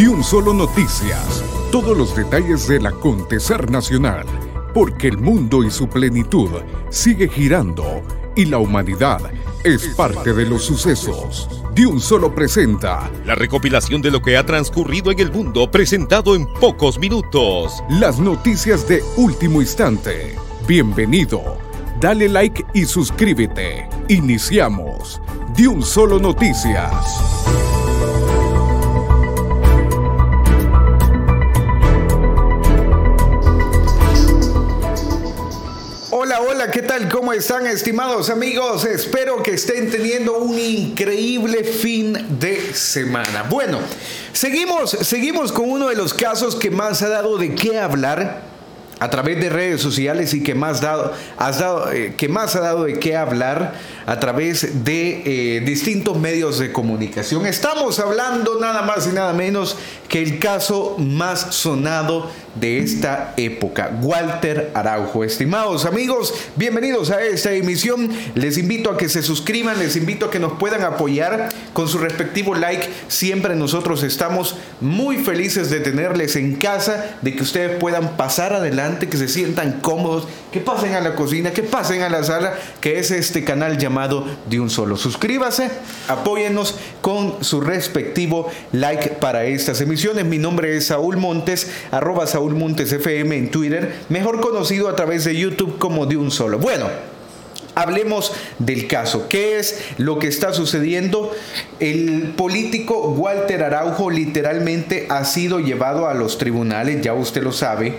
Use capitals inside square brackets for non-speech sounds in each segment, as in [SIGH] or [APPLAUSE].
De un solo noticias, todos los detalles del acontecer nacional, porque el mundo y su plenitud sigue girando y la humanidad es parte de los sucesos. De un solo presenta la recopilación de lo que ha transcurrido en el mundo presentado en pocos minutos. Las noticias de último instante. Bienvenido. Dale like y suscríbete. Iniciamos. De un solo noticias. Hola, ¿qué tal? ¿Cómo están estimados amigos? Espero que estén teniendo un increíble fin de semana. Bueno, seguimos, seguimos con uno de los casos que más ha dado de qué hablar a través de redes sociales y que más, dado, has dado, eh, que más ha dado de qué hablar a través de eh, distintos medios de comunicación. Estamos hablando nada más y nada menos que el caso más sonado de esta época, Walter Araujo. Estimados amigos, bienvenidos a esta emisión. Les invito a que se suscriban, les invito a que nos puedan apoyar con su respectivo like. Siempre nosotros estamos muy felices de tenerles en casa, de que ustedes puedan pasar adelante, que se sientan cómodos, que pasen a la cocina, que pasen a la sala, que es este canal llamado De un Solo. Suscríbase, apóyennos con su respectivo like para estas emisiones mi nombre es Saúl Montes, arroba Saúl Montes FM en Twitter, mejor conocido a través de YouTube como de un solo. Bueno, Hablemos del caso. ¿Qué es lo que está sucediendo? El político Walter Araujo literalmente ha sido llevado a los tribunales, ya usted lo sabe,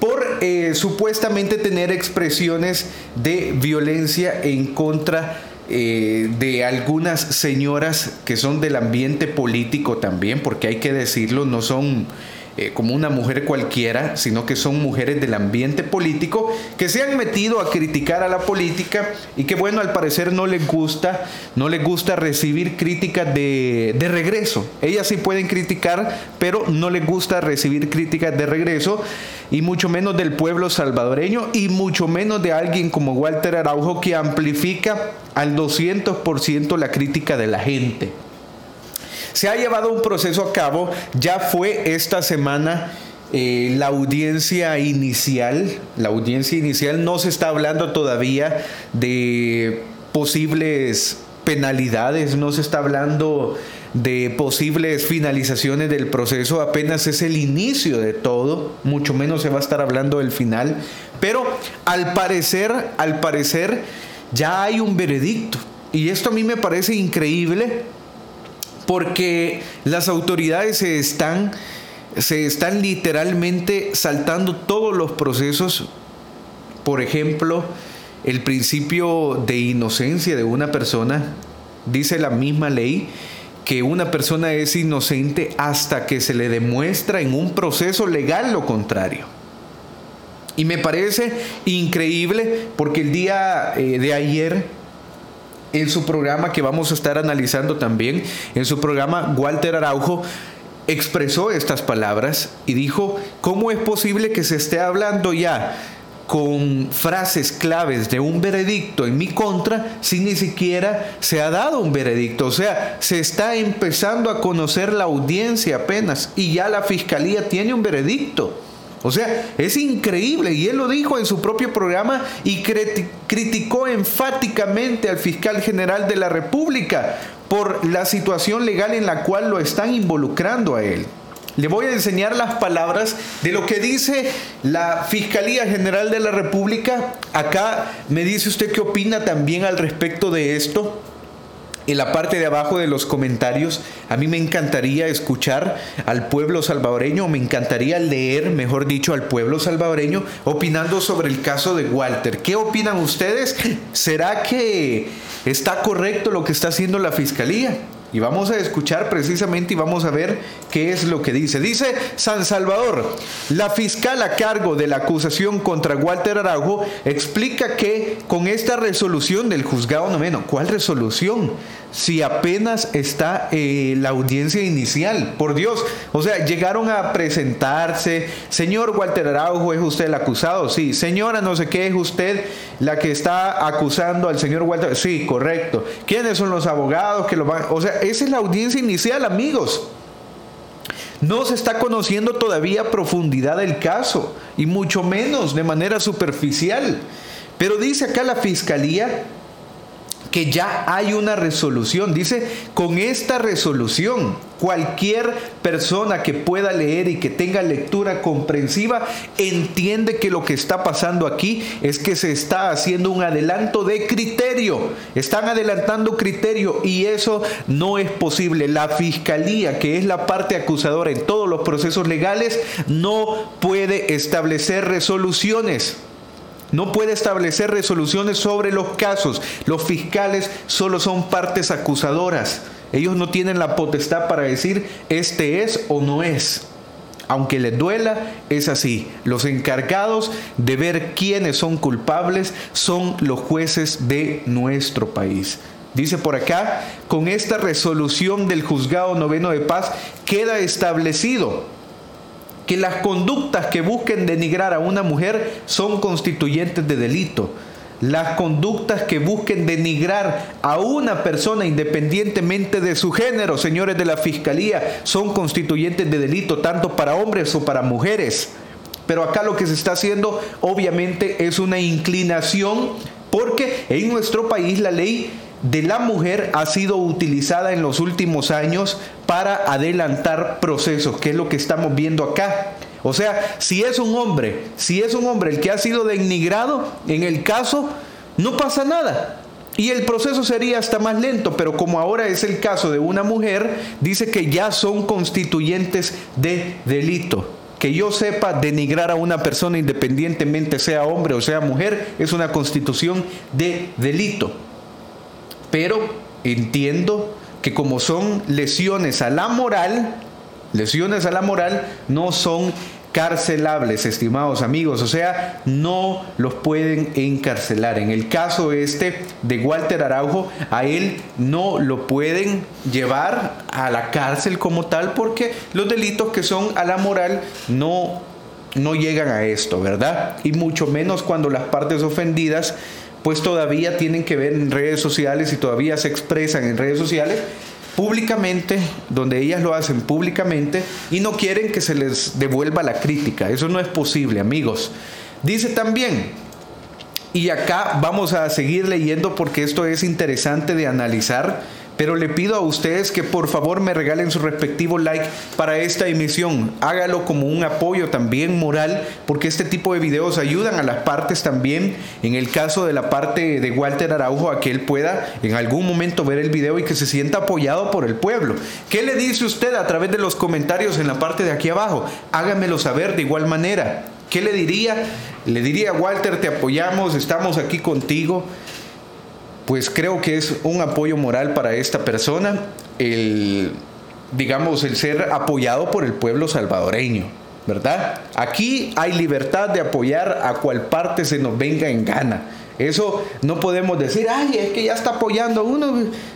por eh, supuestamente tener expresiones de violencia en contra eh, de algunas señoras que son del ambiente político también, porque hay que decirlo, no son eh, como una mujer cualquiera, sino que son mujeres del ambiente político que se han metido a criticar a la política y que bueno, al parecer no les gusta, no les gusta recibir críticas de, de regreso. Ellas sí pueden criticar, pero no les gusta recibir críticas de regreso y mucho menos del pueblo salvadoreño y mucho menos de alguien como Walter Araujo que amplifica al 200% la crítica de la gente. Se ha llevado un proceso a cabo, ya fue esta semana eh, la audiencia inicial, la audiencia inicial no se está hablando todavía de posibles penalidades, no se está hablando de posibles finalizaciones del proceso, apenas es el inicio de todo, mucho menos se va a estar hablando del final, pero al parecer, al parecer ya hay un veredicto y esto a mí me parece increíble porque las autoridades se están, se están literalmente saltando todos los procesos. Por ejemplo, el principio de inocencia de una persona, dice la misma ley, que una persona es inocente hasta que se le demuestra en un proceso legal lo contrario. Y me parece increíble porque el día eh, de ayer en su programa que vamos a estar analizando también, en su programa Walter Araujo expresó estas palabras y dijo, ¿cómo es posible que se esté hablando ya con frases claves de un veredicto en mi contra si ni siquiera se ha dado un veredicto. O sea, se está empezando a conocer la audiencia apenas y ya la fiscalía tiene un veredicto. O sea, es increíble y él lo dijo en su propio programa y criticó enfáticamente al fiscal general de la República por la situación legal en la cual lo están involucrando a él. Le voy a enseñar las palabras de lo que dice la Fiscalía General de la República. Acá me dice usted qué opina también al respecto de esto en la parte de abajo de los comentarios, a mí me encantaría escuchar al pueblo salvadoreño, me encantaría leer, mejor dicho, al pueblo salvadoreño opinando sobre el caso de Walter. ¿Qué opinan ustedes? ¿Será que está correcto lo que está haciendo la fiscalía? Y vamos a escuchar precisamente y vamos a ver qué es lo que dice. Dice San Salvador, la fiscal a cargo de la acusación contra Walter Araujo explica que con esta resolución del juzgado noveno, ¿cuál resolución? si apenas está eh, la audiencia inicial? Por Dios, o sea, llegaron a presentarse, señor Walter Araujo, ¿es usted el acusado? Sí, señora, no sé qué, ¿es usted la que está acusando al señor Walter? Sí, correcto. ¿Quiénes son los abogados que lo van? O sea, esa es la audiencia inicial, amigos. No se está conociendo todavía a profundidad el caso, y mucho menos de manera superficial. Pero dice acá la fiscalía que ya hay una resolución. Dice, con esta resolución, cualquier persona que pueda leer y que tenga lectura comprensiva entiende que lo que está pasando aquí es que se está haciendo un adelanto de criterio. Están adelantando criterio y eso no es posible. La fiscalía, que es la parte acusadora en todos los procesos legales, no puede establecer resoluciones no puede establecer resoluciones sobre los casos. Los fiscales solo son partes acusadoras. Ellos no tienen la potestad para decir este es o no es. Aunque les duela, es así. Los encargados de ver quiénes son culpables son los jueces de nuestro país. Dice por acá, con esta resolución del juzgado noveno de paz queda establecido que las conductas que busquen denigrar a una mujer son constituyentes de delito. Las conductas que busquen denigrar a una persona independientemente de su género, señores de la Fiscalía, son constituyentes de delito tanto para hombres o para mujeres. Pero acá lo que se está haciendo obviamente es una inclinación porque en nuestro país la ley de la mujer ha sido utilizada en los últimos años para adelantar procesos, que es lo que estamos viendo acá. O sea, si es un hombre, si es un hombre el que ha sido denigrado, en el caso, no pasa nada. Y el proceso sería hasta más lento, pero como ahora es el caso de una mujer, dice que ya son constituyentes de delito. Que yo sepa, denigrar a una persona independientemente sea hombre o sea mujer, es una constitución de delito pero entiendo que como son lesiones a la moral, lesiones a la moral no son carcelables, estimados amigos, o sea, no los pueden encarcelar. En el caso este de Walter Araujo, a él no lo pueden llevar a la cárcel como tal porque los delitos que son a la moral no no llegan a esto, ¿verdad? Y mucho menos cuando las partes ofendidas pues todavía tienen que ver en redes sociales y todavía se expresan en redes sociales públicamente, donde ellas lo hacen públicamente y no quieren que se les devuelva la crítica. Eso no es posible, amigos. Dice también, y acá vamos a seguir leyendo porque esto es interesante de analizar pero le pido a ustedes que por favor me regalen su respectivo like para esta emisión. Hágalo como un apoyo también moral, porque este tipo de videos ayudan a las partes también. En el caso de la parte de Walter Araujo, a que él pueda en algún momento ver el video y que se sienta apoyado por el pueblo. ¿Qué le dice usted a través de los comentarios en la parte de aquí abajo? Hágamelo saber de igual manera. ¿Qué le diría? Le diría, Walter, te apoyamos, estamos aquí contigo pues creo que es un apoyo moral para esta persona el, digamos, el ser apoyado por el pueblo salvadoreño, ¿verdad? Aquí hay libertad de apoyar a cual parte se nos venga en gana. Eso no podemos decir, ay, es que ya está apoyando a uno.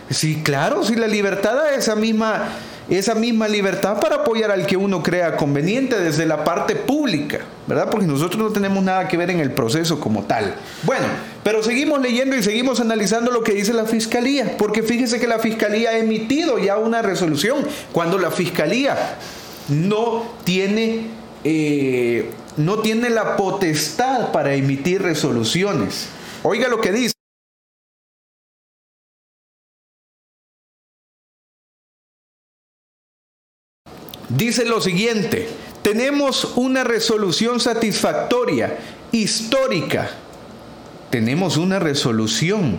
Sí, claro, si la libertad da esa misma esa misma libertad para apoyar al que uno crea conveniente desde la parte pública, ¿verdad? Porque nosotros no tenemos nada que ver en el proceso como tal. Bueno, pero seguimos leyendo y seguimos analizando lo que dice la Fiscalía, porque fíjese que la Fiscalía ha emitido ya una resolución cuando la Fiscalía no tiene, eh, no tiene la potestad para emitir resoluciones. Oiga lo que dice. dice lo siguiente, tenemos una resolución satisfactoria, histórica. Tenemos una resolución.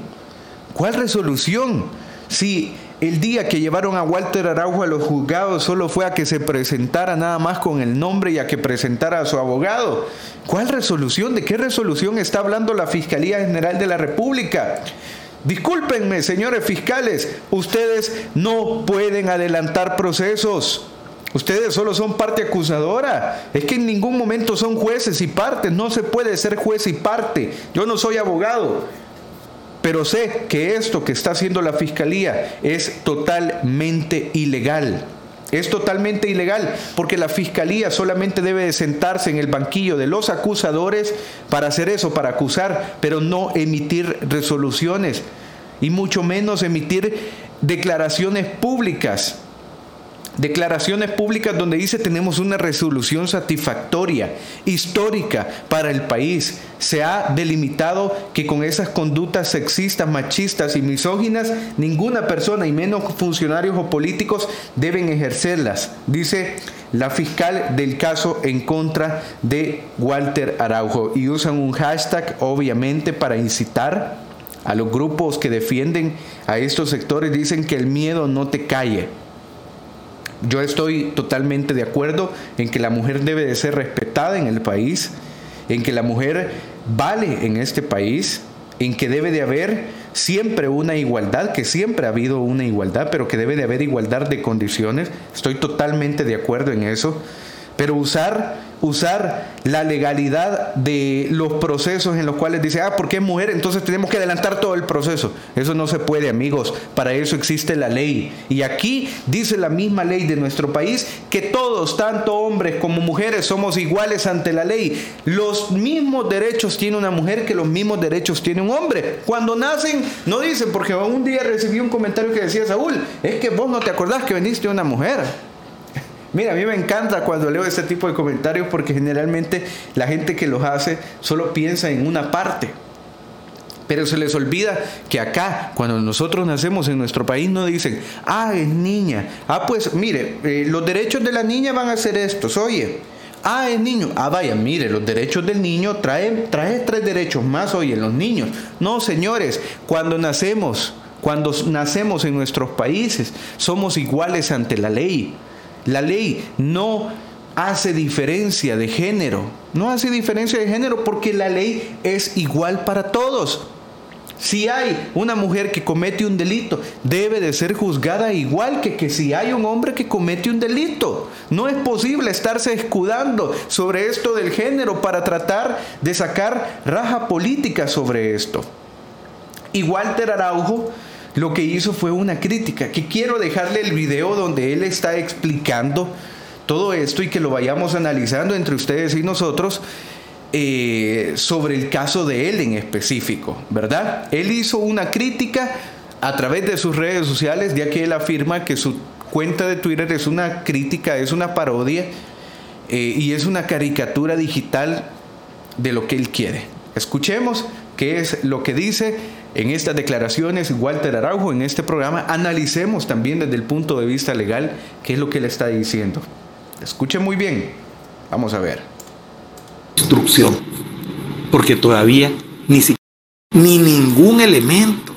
¿Cuál resolución? Si el día que llevaron a Walter Araujo a los juzgados solo fue a que se presentara nada más con el nombre y a que presentara a su abogado. ¿Cuál resolución? ¿De qué resolución está hablando la Fiscalía General de la República? Discúlpenme, señores fiscales, ustedes no pueden adelantar procesos. Ustedes solo son parte acusadora. Es que en ningún momento son jueces y partes. No se puede ser juez y parte. Yo no soy abogado. Pero sé que esto que está haciendo la fiscalía es totalmente ilegal. Es totalmente ilegal porque la fiscalía solamente debe de sentarse en el banquillo de los acusadores para hacer eso, para acusar, pero no emitir resoluciones y mucho menos emitir declaraciones públicas declaraciones públicas donde dice tenemos una resolución satisfactoria, histórica para el país. Se ha delimitado que con esas conductas sexistas, machistas y misóginas, ninguna persona y menos funcionarios o políticos deben ejercerlas, dice la fiscal del caso en contra de Walter Araujo. Y usan un hashtag, obviamente, para incitar a los grupos que defienden a estos sectores. Dicen que el miedo no te calle. Yo estoy totalmente de acuerdo en que la mujer debe de ser respetada en el país, en que la mujer vale en este país, en que debe de haber siempre una igualdad, que siempre ha habido una igualdad, pero que debe de haber igualdad de condiciones. Estoy totalmente de acuerdo en eso. Pero usar, usar la legalidad de los procesos en los cuales dice, ah, porque es mujer, entonces tenemos que adelantar todo el proceso. Eso no se puede, amigos. Para eso existe la ley. Y aquí dice la misma ley de nuestro país que todos, tanto hombres como mujeres, somos iguales ante la ley. Los mismos derechos tiene una mujer que los mismos derechos tiene un hombre. Cuando nacen, no dicen, porque un día recibí un comentario que decía, Saúl, es que vos no te acordás que veniste una mujer. Mira, a mí me encanta cuando leo este tipo de comentarios porque generalmente la gente que los hace solo piensa en una parte. Pero se les olvida que acá, cuando nosotros nacemos en nuestro país, no dicen, ah, es niña. Ah, pues mire, eh, los derechos de la niña van a ser estos. Oye, ah, es niño. Ah, vaya, mire, los derechos del niño traen, trae tres derechos más, oye, los niños. No, señores, cuando nacemos, cuando nacemos en nuestros países, somos iguales ante la ley. La ley no hace diferencia de género. No hace diferencia de género porque la ley es igual para todos. Si hay una mujer que comete un delito, debe de ser juzgada igual que, que si hay un hombre que comete un delito. No es posible estarse escudando sobre esto del género para tratar de sacar raja política sobre esto. Y Walter Araujo lo que hizo fue una crítica, que quiero dejarle el video donde él está explicando todo esto y que lo vayamos analizando entre ustedes y nosotros eh, sobre el caso de él en específico, ¿verdad? Él hizo una crítica a través de sus redes sociales, ya que él afirma que su cuenta de Twitter es una crítica, es una parodia eh, y es una caricatura digital de lo que él quiere. Escuchemos qué es lo que dice en estas declaraciones Walter Araujo, en este programa, analicemos también desde el punto de vista legal qué es lo que él está diciendo. Escuche muy bien, vamos a ver. Instrucción, porque todavía ni ni ningún elemento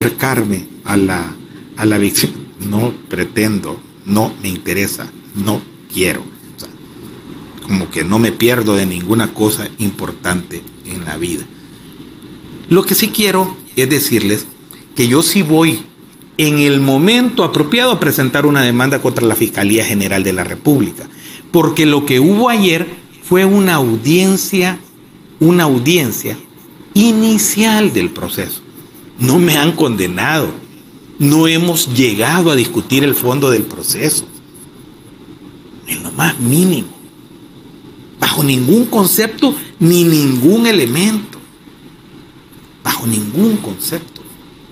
acercarme a la, a la víctima. No pretendo, no me interesa, no quiero. como que no me pierdo de ninguna cosa importante en la vida. Lo que sí quiero es decirles que yo sí voy en el momento apropiado a presentar una demanda contra la Fiscalía General de la República, porque lo que hubo ayer fue una audiencia, una audiencia inicial del proceso. No me han condenado, no hemos llegado a discutir el fondo del proceso, en lo más mínimo, bajo ningún concepto ni ningún elemento bajo ningún concepto.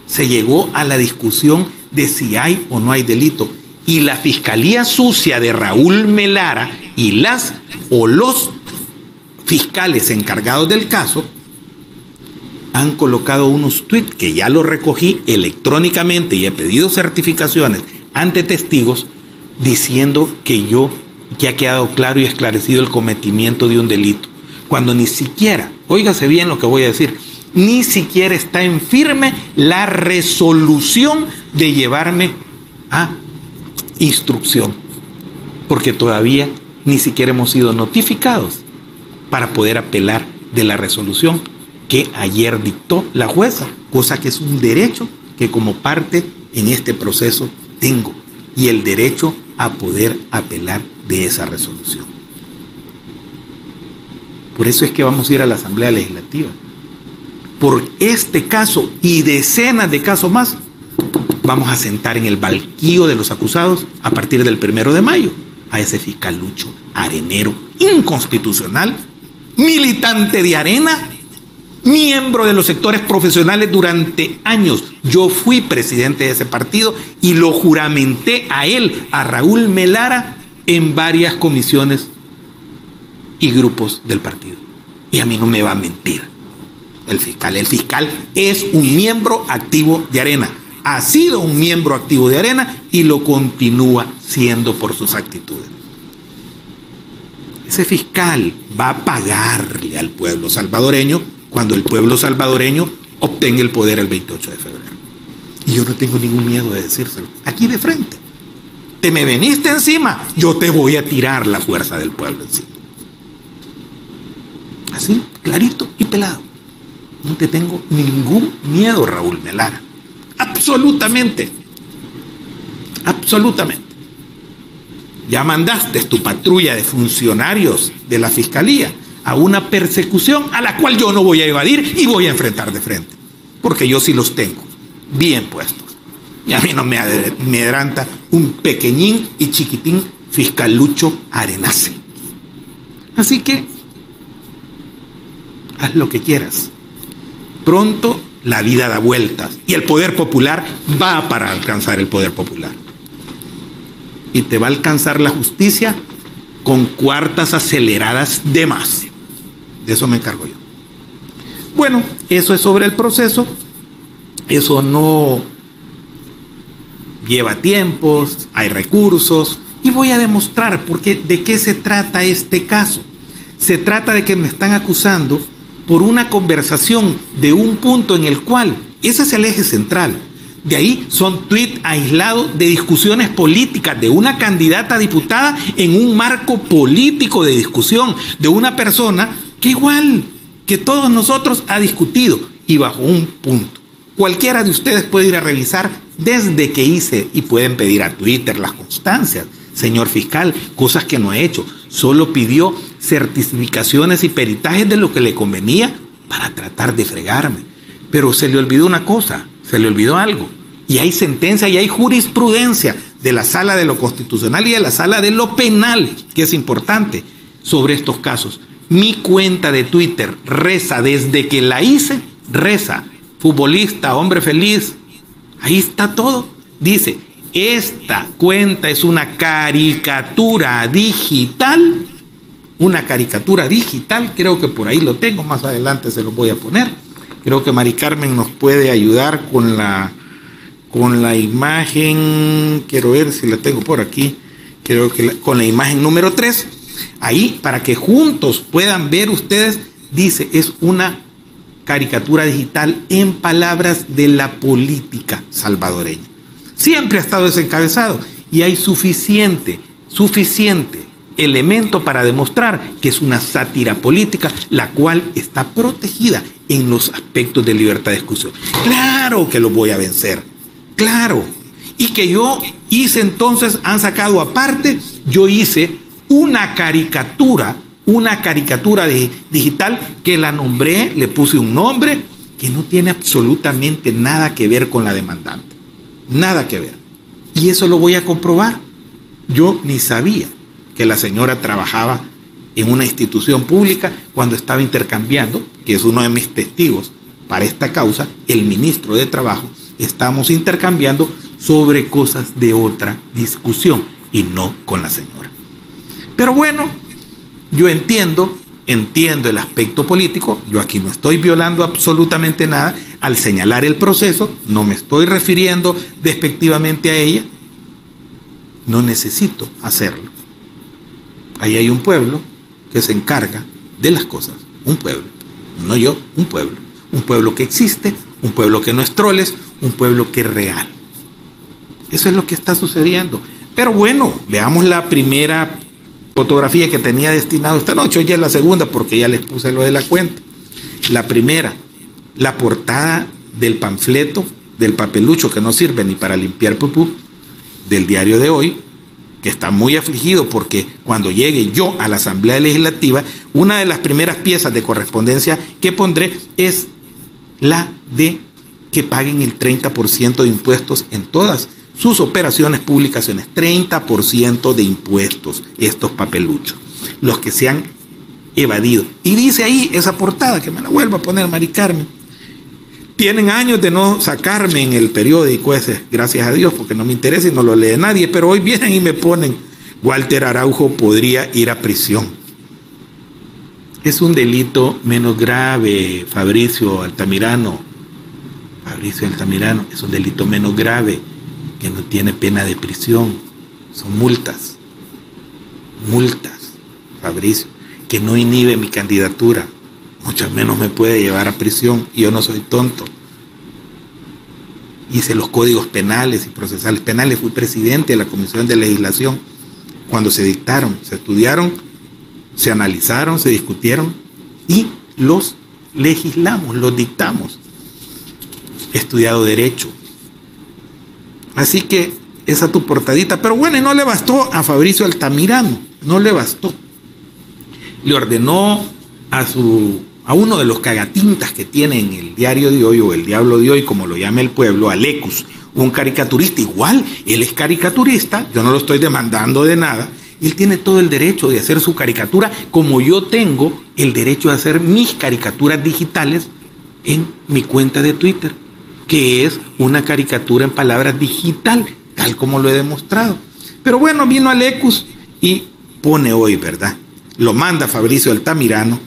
Se llegó a la discusión de si hay o no hay delito. Y la Fiscalía Sucia de Raúl Melara y las o los fiscales encargados del caso han colocado unos tweets que ya los recogí electrónicamente y he pedido certificaciones ante testigos diciendo que yo que ha quedado claro y esclarecido el cometimiento de un delito. Cuando ni siquiera, óigase bien lo que voy a decir, ni siquiera está en firme la resolución de llevarme a instrucción, porque todavía ni siquiera hemos sido notificados para poder apelar de la resolución que ayer dictó la jueza, cosa que es un derecho que como parte en este proceso tengo y el derecho a poder apelar de esa resolución. Por eso es que vamos a ir a la Asamblea Legislativa por este caso y decenas de casos más, vamos a sentar en el balquío de los acusados a partir del primero de mayo a ese fiscal Lucho Arenero, inconstitucional, militante de arena, miembro de los sectores profesionales durante años. Yo fui presidente de ese partido y lo juramenté a él, a Raúl Melara, en varias comisiones y grupos del partido. Y a mí no me va a mentir el fiscal. El fiscal es un miembro activo de Arena. Ha sido un miembro activo de Arena y lo continúa siendo por sus actitudes. Ese fiscal va a pagarle al pueblo salvadoreño cuando el pueblo salvadoreño obtenga el poder el 28 de febrero. Y yo no tengo ningún miedo de decírselo. Aquí de frente. Te me veniste encima, yo te voy a tirar la fuerza del pueblo encima. Así, clarito y pelado. No te tengo ningún miedo, Raúl Melara. Absolutamente. Absolutamente. Ya mandaste tu patrulla de funcionarios de la fiscalía a una persecución a la cual yo no voy a evadir y voy a enfrentar de frente. Porque yo sí los tengo bien puestos. Y a mí no me adelanta un pequeñín y chiquitín fiscalucho arenace. Así que haz lo que quieras. Pronto la vida da vueltas y el poder popular va para alcanzar el poder popular. Y te va a alcanzar la justicia con cuartas aceleradas de más. De eso me encargo yo. Bueno, eso es sobre el proceso. Eso no lleva tiempos, hay recursos. Y voy a demostrar porque de qué se trata este caso. Se trata de que me están acusando por una conversación de un punto en el cual, ese es el eje central, de ahí son tweets aislados de discusiones políticas de una candidata diputada en un marco político de discusión de una persona que igual que todos nosotros ha discutido y bajo un punto. Cualquiera de ustedes puede ir a revisar desde que hice y pueden pedir a Twitter las constancias. Señor fiscal, cosas que no ha hecho. Solo pidió certificaciones y peritajes de lo que le convenía para tratar de fregarme. Pero se le olvidó una cosa, se le olvidó algo. Y hay sentencia y hay jurisprudencia de la sala de lo constitucional y de la sala de lo penal, que es importante, sobre estos casos. Mi cuenta de Twitter reza desde que la hice, reza, futbolista, hombre feliz, ahí está todo. Dice, esta cuenta es una caricatura digital, una caricatura digital, creo que por ahí lo tengo, más adelante se lo voy a poner. Creo que Mari Carmen nos puede ayudar con la, con la imagen, quiero ver si la tengo por aquí, creo que con la imagen número 3 Ahí, para que juntos puedan ver ustedes, dice, es una caricatura digital en palabras de la política salvadoreña. Siempre ha estado desencabezado y hay suficiente, suficiente elemento para demostrar que es una sátira política, la cual está protegida en los aspectos de libertad de discusión. Claro que lo voy a vencer, claro. Y que yo hice entonces, han sacado aparte, yo hice una caricatura, una caricatura digital que la nombré, le puse un nombre que no tiene absolutamente nada que ver con la demandante. Nada que ver. Y eso lo voy a comprobar. Yo ni sabía que la señora trabajaba en una institución pública cuando estaba intercambiando, que es uno de mis testigos para esta causa, el ministro de Trabajo, estamos intercambiando sobre cosas de otra discusión y no con la señora. Pero bueno, yo entiendo, entiendo el aspecto político, yo aquí no estoy violando absolutamente nada al señalar el proceso, no me estoy refiriendo despectivamente a ella, no necesito hacerlo. Ahí hay un pueblo que se encarga de las cosas, un pueblo, no yo, un pueblo, un pueblo que existe, un pueblo que no es troles, un pueblo que es real. Eso es lo que está sucediendo. Pero bueno, veamos la primera fotografía que tenía destinado esta noche. Hoy es la segunda porque ya les puse lo de la cuenta. La primera, la portada del panfleto, del papelucho que no sirve ni para limpiar pupú, del diario de hoy, que está muy afligido porque cuando llegue yo a la Asamblea Legislativa, una de las primeras piezas de correspondencia que pondré es la de que paguen el 30% de impuestos en todas sus operaciones, publicaciones, 30% de impuestos, estos papeluchos, los que sean evadido. Y dice ahí esa portada, que me la vuelvo a poner Mari Carmen. Tienen años de no sacarme en el periódico ese, gracias a Dios, porque no me interesa y no lo lee nadie, pero hoy vienen y me ponen, Walter Araujo podría ir a prisión. Es un delito menos grave, Fabricio Altamirano. Fabricio Altamirano, es un delito menos grave que no tiene pena de prisión. Son multas. Multas, Fabricio, que no inhibe mi candidatura mucho menos me puede llevar a prisión y yo no soy tonto. Hice los códigos penales y procesales penales, fui presidente de la Comisión de Legislación cuando se dictaron, se estudiaron, se analizaron, se discutieron y los legislamos, los dictamos. He estudiado derecho. Así que esa tu portadita, pero bueno, y no le bastó a Fabricio Altamirano, no le bastó. Le ordenó a su a uno de los cagatintas que tiene en el diario de hoy o el diablo de hoy, como lo llama el pueblo, Alecus, un caricaturista igual, él es caricaturista, yo no lo estoy demandando de nada, él tiene todo el derecho de hacer su caricatura como yo tengo el derecho de hacer mis caricaturas digitales en mi cuenta de Twitter, que es una caricatura en palabras digital, tal como lo he demostrado. Pero bueno, vino Alecus y pone hoy, ¿verdad? Lo manda Fabricio Altamirano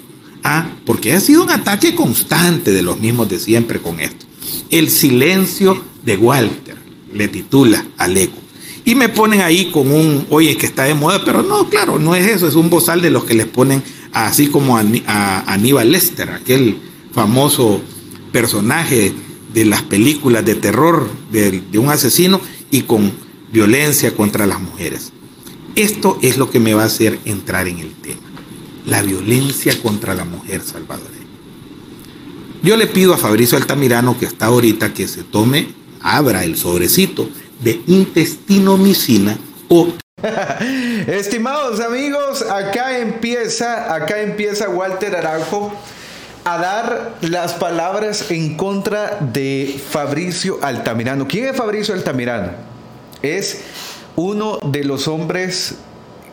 Ah, porque ha sido un ataque constante de los mismos de siempre con esto. El silencio de Walter, le titula Aleco. Y me ponen ahí con un, oye, que está de moda, pero no, claro, no es eso, es un bozal de los que les ponen así como a, Aníbal Lester, aquel famoso personaje de las películas de terror de un asesino y con violencia contra las mujeres. Esto es lo que me va a hacer entrar en el tema la violencia contra la mujer salvadoreña. Yo le pido a Fabricio Altamirano que está ahorita que se tome, abra el sobrecito de intestinomicina o [LAUGHS] Estimados amigos, acá empieza, acá empieza Walter Araujo a dar las palabras en contra de Fabricio Altamirano. ¿Quién es Fabricio Altamirano? Es uno de los hombres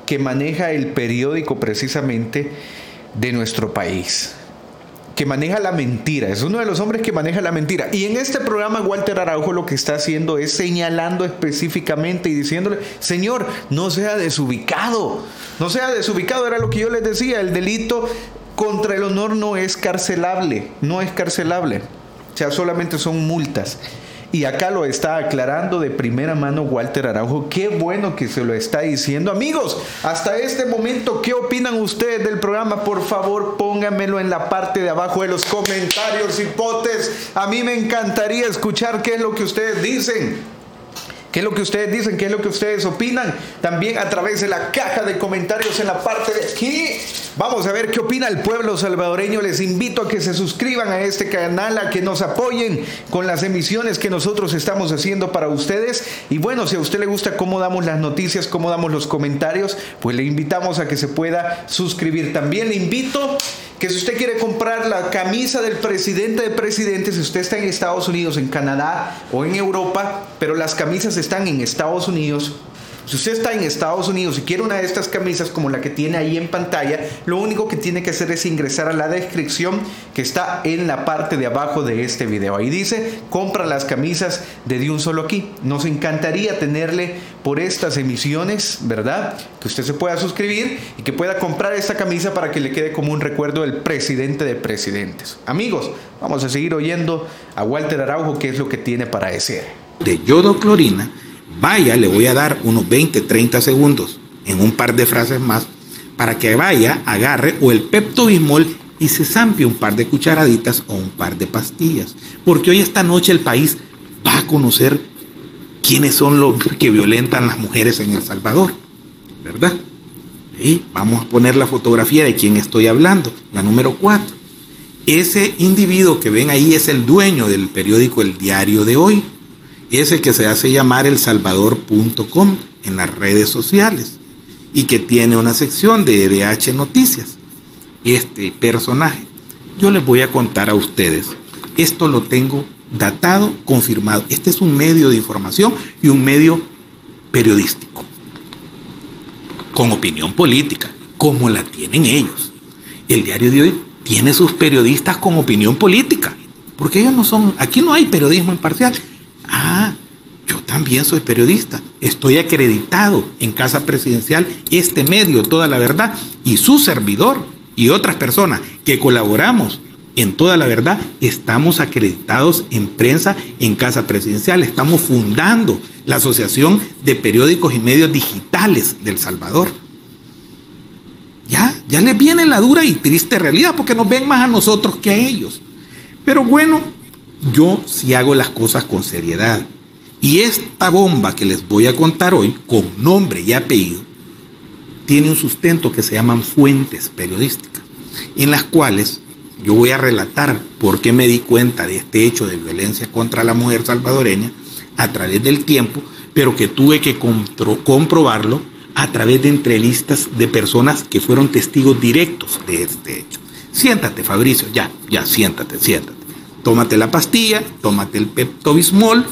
que maneja el periódico precisamente de nuestro país que maneja la mentira, es uno de los hombres que maneja la mentira. Y en este programa Walter Araujo lo que está haciendo es señalando específicamente y diciéndole, Señor, no sea desubicado, no sea desubicado, era lo que yo les decía, el delito contra el honor no es carcelable, no es carcelable, o sea, solamente son multas. Y acá lo está aclarando de primera mano Walter Araujo. Qué bueno que se lo está diciendo. Amigos, hasta este momento, ¿qué opinan ustedes del programa? Por favor, pónganmelo en la parte de abajo de los comentarios, hipotes. A mí me encantaría escuchar qué es lo que ustedes dicen. ¿Qué es lo que ustedes dicen? ¿Qué es lo que ustedes opinan? También a través de la caja de comentarios en la parte de aquí. Vamos a ver qué opina el pueblo salvadoreño. Les invito a que se suscriban a este canal, a que nos apoyen con las emisiones que nosotros estamos haciendo para ustedes. Y bueno, si a usted le gusta cómo damos las noticias, cómo damos los comentarios, pues le invitamos a que se pueda suscribir. También le invito que si usted quiere comprar la camisa del presidente de presidentes, si usted está en Estados Unidos, en Canadá o en Europa, pero las camisas están en Estados Unidos, si usted está en Estados Unidos y quiere una de estas camisas como la que tiene ahí en pantalla, lo único que tiene que hacer es ingresar a la descripción que está en la parte de abajo de este video. Ahí dice, compra las camisas de De Un Solo Aquí. Nos encantaría tenerle por estas emisiones, ¿verdad? Que usted se pueda suscribir y que pueda comprar esta camisa para que le quede como un recuerdo del presidente de presidentes. Amigos, vamos a seguir oyendo a Walter Araujo qué es lo que tiene para decir. De yodoclorina vaya, le voy a dar unos 20, 30 segundos en un par de frases más para que vaya, agarre o el Pepto Bismol y se zampie un par de cucharaditas o un par de pastillas. Porque hoy esta noche el país va a conocer quiénes son los que violentan las mujeres en El Salvador, ¿verdad? Y vamos a poner la fotografía de quien estoy hablando, la número 4. Ese individuo que ven ahí es el dueño del periódico El Diario de Hoy ese que se hace llamar el salvador.com en las redes sociales y que tiene una sección de EDH Noticias. Este personaje, yo les voy a contar a ustedes, esto lo tengo datado, confirmado. Este es un medio de información y un medio periodístico, con opinión política, como la tienen ellos. el diario de hoy tiene sus periodistas con opinión política, porque ellos no son, aquí no hay periodismo imparcial. También soy periodista, estoy acreditado en Casa Presidencial, este medio, toda la verdad, y su servidor y otras personas que colaboramos en toda la verdad, estamos acreditados en prensa en Casa Presidencial, estamos fundando la Asociación de Periódicos y Medios Digitales del Salvador. Ya, ya les viene la dura y triste realidad porque nos ven más a nosotros que a ellos. Pero bueno, yo sí hago las cosas con seriedad. Y esta bomba que les voy a contar hoy, con nombre y apellido, tiene un sustento que se llaman fuentes periodísticas, en las cuales yo voy a relatar por qué me di cuenta de este hecho de violencia contra la mujer salvadoreña a través del tiempo, pero que tuve que comprobarlo a través de entrevistas de personas que fueron testigos directos de este hecho. Siéntate, Fabricio, ya, ya, siéntate, siéntate. Tómate la pastilla, tómate el Pepto Bismol.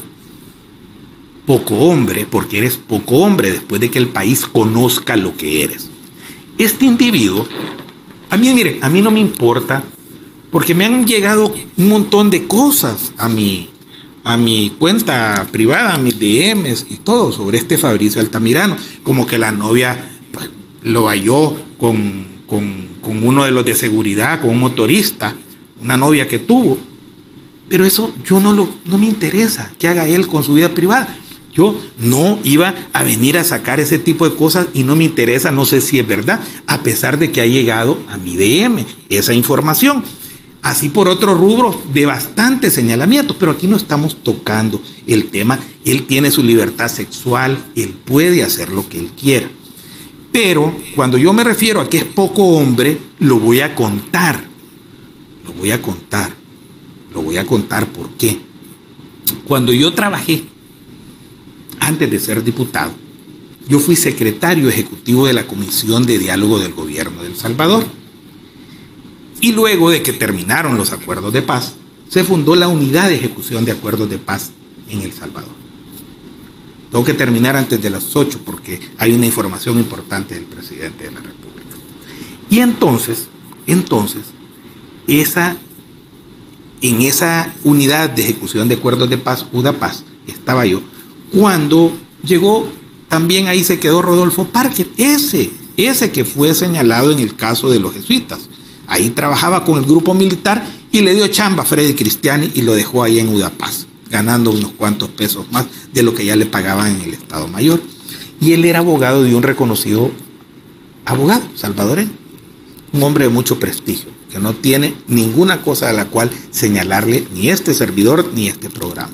Poco hombre, porque eres poco hombre después de que el país conozca lo que eres. Este individuo, a mí, mire, a mí no me importa, porque me han llegado un montón de cosas a mi, a mi cuenta privada, a mis DMs y todo sobre este Fabricio Altamirano, como que la novia pues, lo halló con, con, uno de los de seguridad, con un motorista, una novia que tuvo. Pero eso yo no, lo, no me interesa que haga él con su vida privada. Yo no iba a venir a sacar ese tipo de cosas y no me interesa, no sé si es verdad, a pesar de que ha llegado a mi DM esa información así por otros rubros de bastante señalamiento, pero aquí no estamos tocando el tema. Él tiene su libertad sexual, él puede hacer lo que él quiera. Pero cuando yo me refiero a que es poco hombre, lo voy a contar. Lo voy a contar. Lo voy a contar por qué. Cuando yo trabajé, antes de ser diputado, yo fui secretario ejecutivo de la Comisión de Diálogo del Gobierno de El Salvador y luego de que terminaron los acuerdos de paz, se fundó la Unidad de Ejecución de Acuerdos de Paz en El Salvador. Tengo que terminar antes de las 8 porque hay una información importante del presidente de la República. Y entonces, entonces, esa, en esa unidad de ejecución de acuerdos de paz, UDAPAZ, estaba yo, cuando llegó, también ahí se quedó Rodolfo Parker, ese, ese que fue señalado en el caso de los jesuitas. Ahí trabajaba con el grupo militar y le dio chamba a Freddy Cristiani y lo dejó ahí en Udapaz, ganando unos cuantos pesos más de lo que ya le pagaban en el Estado Mayor. Y él era abogado de un reconocido abogado salvadoreño, un hombre de mucho prestigio, que no tiene ninguna cosa a la cual señalarle ni este servidor ni este programa.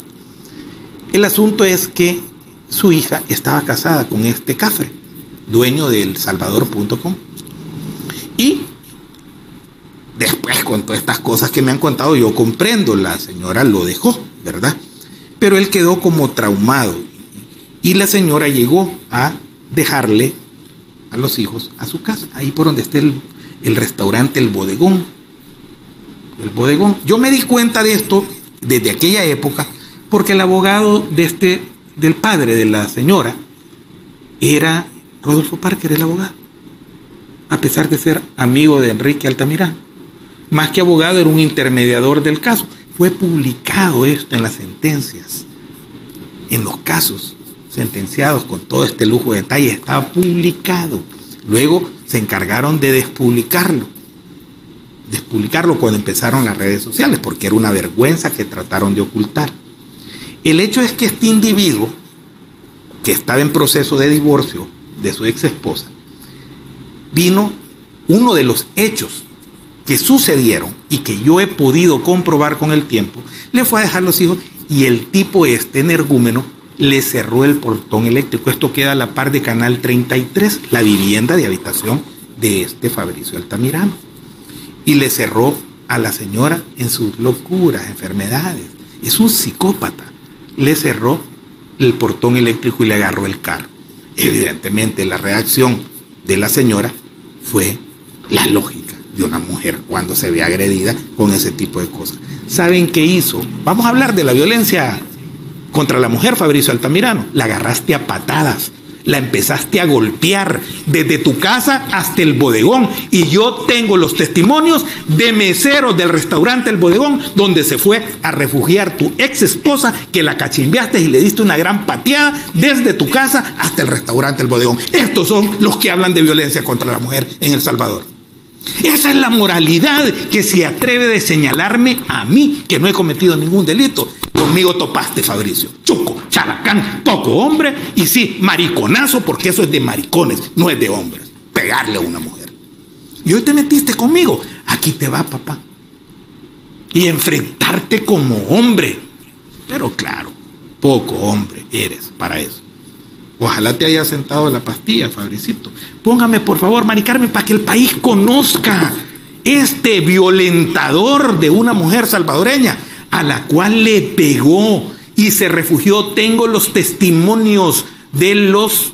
El asunto es que su hija estaba casada con este cafre, dueño del salvador.com. Y Después, con todas estas cosas que me han contado, yo comprendo, la señora lo dejó, ¿verdad? Pero él quedó como traumado. Y la señora llegó a dejarle a los hijos a su casa, ahí por donde está el, el restaurante, el bodegón. El bodegón. Yo me di cuenta de esto desde aquella época, porque el abogado de este, del padre de la señora, era Rodolfo Parker, el abogado, a pesar de ser amigo de Enrique Altamirano más que abogado, era un intermediador del caso. Fue publicado esto en las sentencias, en los casos sentenciados con todo este lujo de detalle, estaba publicado. Luego se encargaron de despublicarlo, despublicarlo cuando empezaron las redes sociales, porque era una vergüenza que trataron de ocultar. El hecho es que este individuo, que estaba en proceso de divorcio de su ex esposa, vino uno de los hechos que sucedieron y que yo he podido comprobar con el tiempo, le fue a dejar los hijos y el tipo este energúmeno le cerró el portón eléctrico. Esto queda a la par de Canal 33, la vivienda de habitación de este Fabricio Altamirano. Y le cerró a la señora en sus locuras, enfermedades. Es un psicópata. Le cerró el portón eléctrico y le agarró el carro. Evidentemente la reacción de la señora fue la lógica de una mujer cuando se ve agredida con ese tipo de cosas. ¿Saben qué hizo? Vamos a hablar de la violencia contra la mujer, Fabricio Altamirano. La agarraste a patadas. La empezaste a golpear desde tu casa hasta el bodegón. Y yo tengo los testimonios de meseros del restaurante El Bodegón, donde se fue a refugiar tu ex esposa, que la cachimbeaste y le diste una gran pateada desde tu casa hasta el restaurante El Bodegón. Estos son los que hablan de violencia contra la mujer en El Salvador. Esa es la moralidad que se atreve de señalarme a mí, que no he cometido ningún delito. Conmigo topaste, Fabricio. Chuco, characán, poco hombre y sí, mariconazo, porque eso es de maricones, no es de hombres. Pegarle a una mujer. Y hoy te metiste conmigo. Aquí te va, papá. Y enfrentarte como hombre. Pero claro, poco hombre eres para eso. Ojalá te haya sentado la pastilla, Fabricito. Póngame, por favor, maricarme para que el país conozca este violentador de una mujer salvadoreña a la cual le pegó y se refugió. Tengo los testimonios de los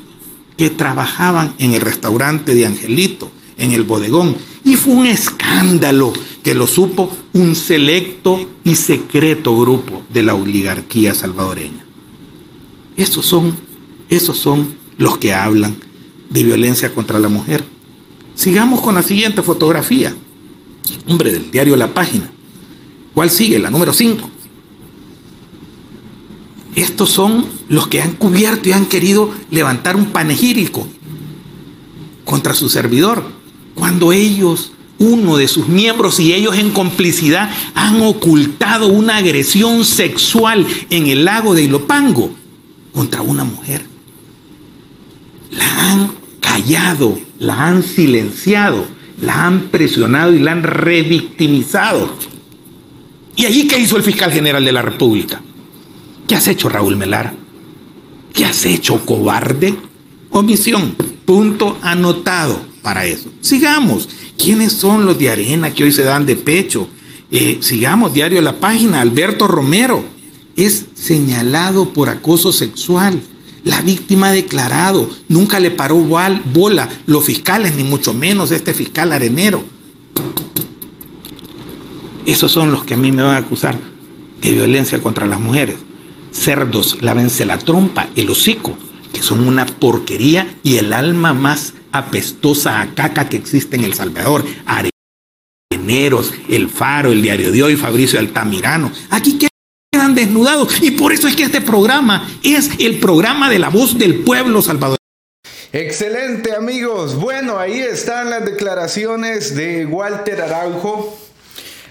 que trabajaban en el restaurante de Angelito, en el bodegón. Y fue un escándalo que lo supo un selecto y secreto grupo de la oligarquía salvadoreña. Esos son esos son los que hablan de violencia contra la mujer. Sigamos con la siguiente fotografía. Hombre del diario La Página. ¿Cuál sigue? La número 5. Estos son los que han cubierto y han querido levantar un panegírico contra su servidor. Cuando ellos, uno de sus miembros y ellos en complicidad han ocultado una agresión sexual en el lago de Ilopango contra una mujer la han callado, la han silenciado, la han presionado y la han revictimizado. ¿Y allí qué hizo el fiscal general de la República? ¿Qué has hecho, Raúl Melar? ¿Qué has hecho, cobarde? Omisión. Punto anotado para eso. Sigamos. ¿Quiénes son los de arena que hoy se dan de pecho? Eh, sigamos, diario La Página. Alberto Romero es señalado por acoso sexual. La víctima ha declarado, nunca le paró bola los fiscales, ni mucho menos este fiscal arenero. Esos son los que a mí me van a acusar de violencia contra las mujeres. Cerdos, lávense la trompa, el hocico, que son una porquería y el alma más apestosa a caca que existe en El Salvador. Areneros, El Faro, El Diario de Hoy, Fabricio Altamirano. Aquí quedan desnudados. Y por eso es que este programa es el programa de la voz del pueblo salvador. Excelente amigos. Bueno, ahí están las declaraciones de Walter Araujo.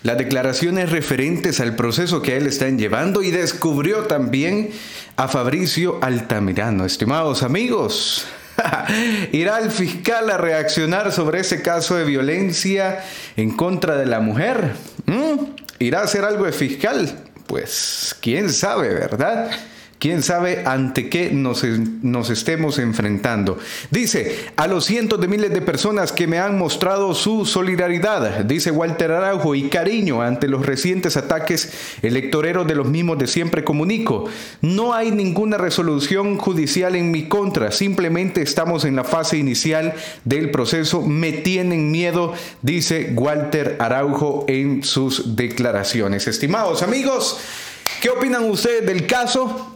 Las declaraciones referentes al proceso que él está llevando y descubrió también a Fabricio Altamirano. Estimados amigos, [LAUGHS] ¿irá el fiscal a reaccionar sobre ese caso de violencia en contra de la mujer? ¿Mm? ¿Irá a hacer algo de fiscal? pues quién sabe, ¿verdad? ¿Quién sabe ante qué nos, estemos enfrentando? Dice, a los cientos de miles de personas que me han mostrado su solidaridad, dice Walter Araujo, y cariño ante los recientes ataques electoreros de los mismos de siempre comunico. No hay ninguna resolución judicial en mi contra, simplemente estamos en la fase inicial del proceso. Me tienen miedo, dice Walter Araujo en sus declaraciones. Estimados amigos, ¿qué opinan ustedes del caso?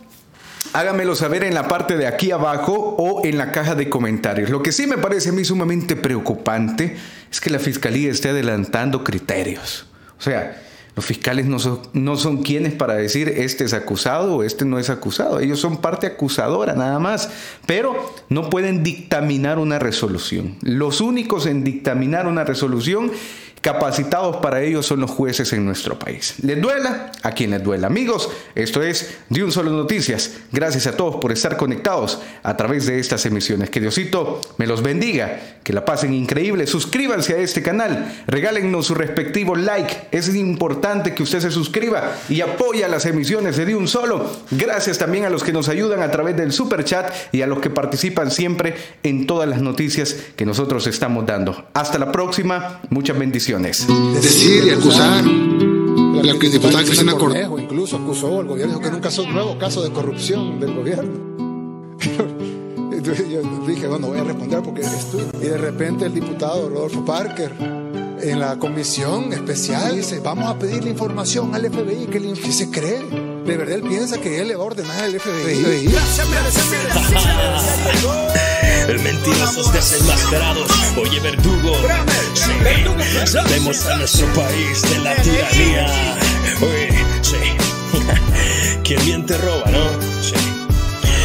Háganmelo saber en la parte de aquí abajo o en la caja de comentarios. Lo que sí me parece a mí sumamente preocupante es que la fiscalía esté adelantando criterios. O sea, los fiscales no son, no son quienes para decir este es acusado o este no es acusado. Ellos son parte acusadora nada más, pero no pueden dictaminar una resolución. Los únicos en dictaminar una resolución Capacitados para ello son los jueces en nuestro país. ¿Les duela? A quien les duela. Amigos, esto es De un solo noticias. Gracias a todos por estar conectados a través de estas emisiones. Que Diosito me los bendiga, que la pasen increíble. Suscríbanse a este canal, regálennos su respectivo like. Es importante que usted se suscriba y apoya las emisiones de De un solo. Gracias también a los que nos ayudan a través del super chat y a los que participan siempre en todas las noticias que nosotros estamos dando. Hasta la próxima. Muchas bendiciones. Decir y acusar. La que diputada Cristina Cornejo incluso acusó al gobierno, dijo que nunca un nuevo caso de corrupción del gobierno. [LAUGHS] Entonces yo dije, bueno, voy a responder porque estoy. Y de repente el diputado Rodolfo Parker en la comisión especial dice, vamos a pedirle información al FBI que, le, que se cree. De verdad él piensa que él le va a ordenar al FBI. El mentirosos desenmascarados. Oye, verdugo. Sí, sabemos a nuestro país de la tiranía. Oye, sí. [LAUGHS] Quien miente roba, ¿no? Sí.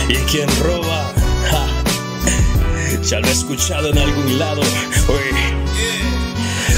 Y quien roba, ja, ya lo he escuchado en algún lado. Oye.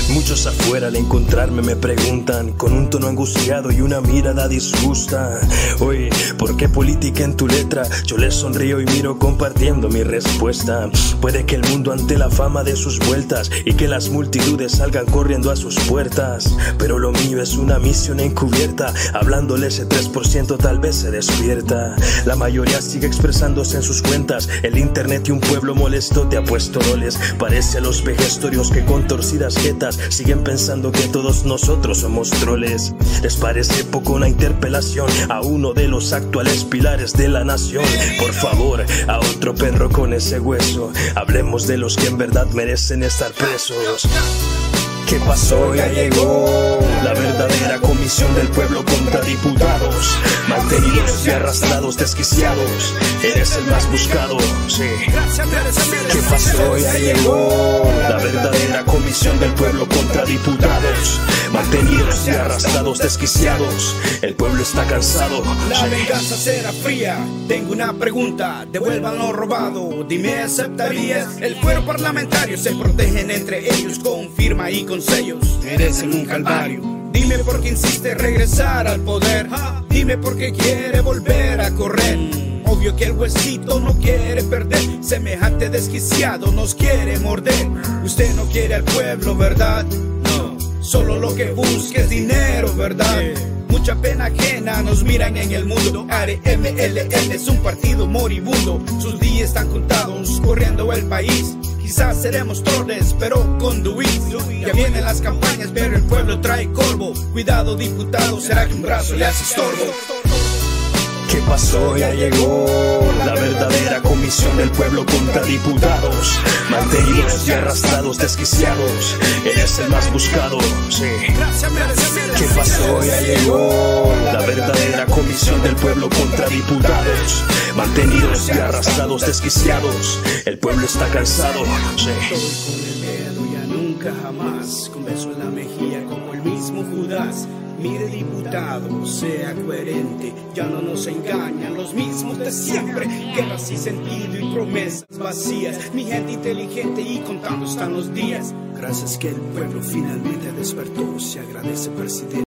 Muchos afuera al encontrarme me preguntan con un tono angustiado y una mirada disgusta. Oye, ¿por qué política en tu letra? Yo les sonrío y miro compartiendo mi respuesta. Puede que el mundo ante la fama de sus vueltas y que las multitudes salgan corriendo a sus puertas. Pero lo mío es una misión encubierta. Hablándole ese 3% tal vez se despierta. La mayoría sigue expresándose en sus cuentas. El internet y un pueblo molesto te ha puesto roles. Parece a los vejestorios que con torcidas jetas siguen pensando que todos nosotros somos troles. Les parece poco una interpelación a uno de los actuales pilares de la nación. Por favor, a otro perro con ese hueso. Hablemos de los que en verdad merecen estar presos. ¿Qué pasó? Ya llegó la verdadera comisión del pueblo contra diputados, mantenidos y arrastrados, desquiciados. Eres el más buscado, sí. ¿Qué pasó? Ya llegó la verdadera comisión del pueblo contra diputados, mantenidos y arrastrados, desquiciados. El pueblo está cansado. La venganza será fría. Tengo una pregunta. Devuelvan lo robado. Dime, ¿aceptarías? El fuero parlamentario se protegen entre ellos con firma y con sellos. Merecen un calvario. Dime por qué insiste regresar al poder. Dime por qué quiere volver a correr. Obvio que el huesito no quiere perder. Semejante desquiciado nos quiere morder. Usted no quiere al pueblo, ¿verdad? No. Solo lo que busca es dinero, ¿verdad? Mucha pena ajena nos miran en el mundo. ARMLN es un partido moribundo. Sus días están contados, corriendo el país. Quizás seremos troles, pero conduís. Ya vienen las campañas, pero el pueblo trae corvo. Cuidado, diputado, será que un brazo le hace estorbo. ¿Qué pasó? Ya llegó la verdadera comisión del pueblo contra diputados, mantenidos y arrastrados, desquiciados. Eres el más buscado, sí. ¿Qué pasó? Ya llegó la verdadera comisión del pueblo contra diputados, mantenidos y arrastrados, desquiciados. El pueblo está cansado, sí. Jamás, en la mejilla como el mismo Judas. Mire diputado, sea coherente, ya no nos engañan los mismos de siempre. Guerras sin sentido y promesas vacías. Mi gente inteligente y contando están los días. Gracias que el pueblo finalmente despertó, se agradece presidente.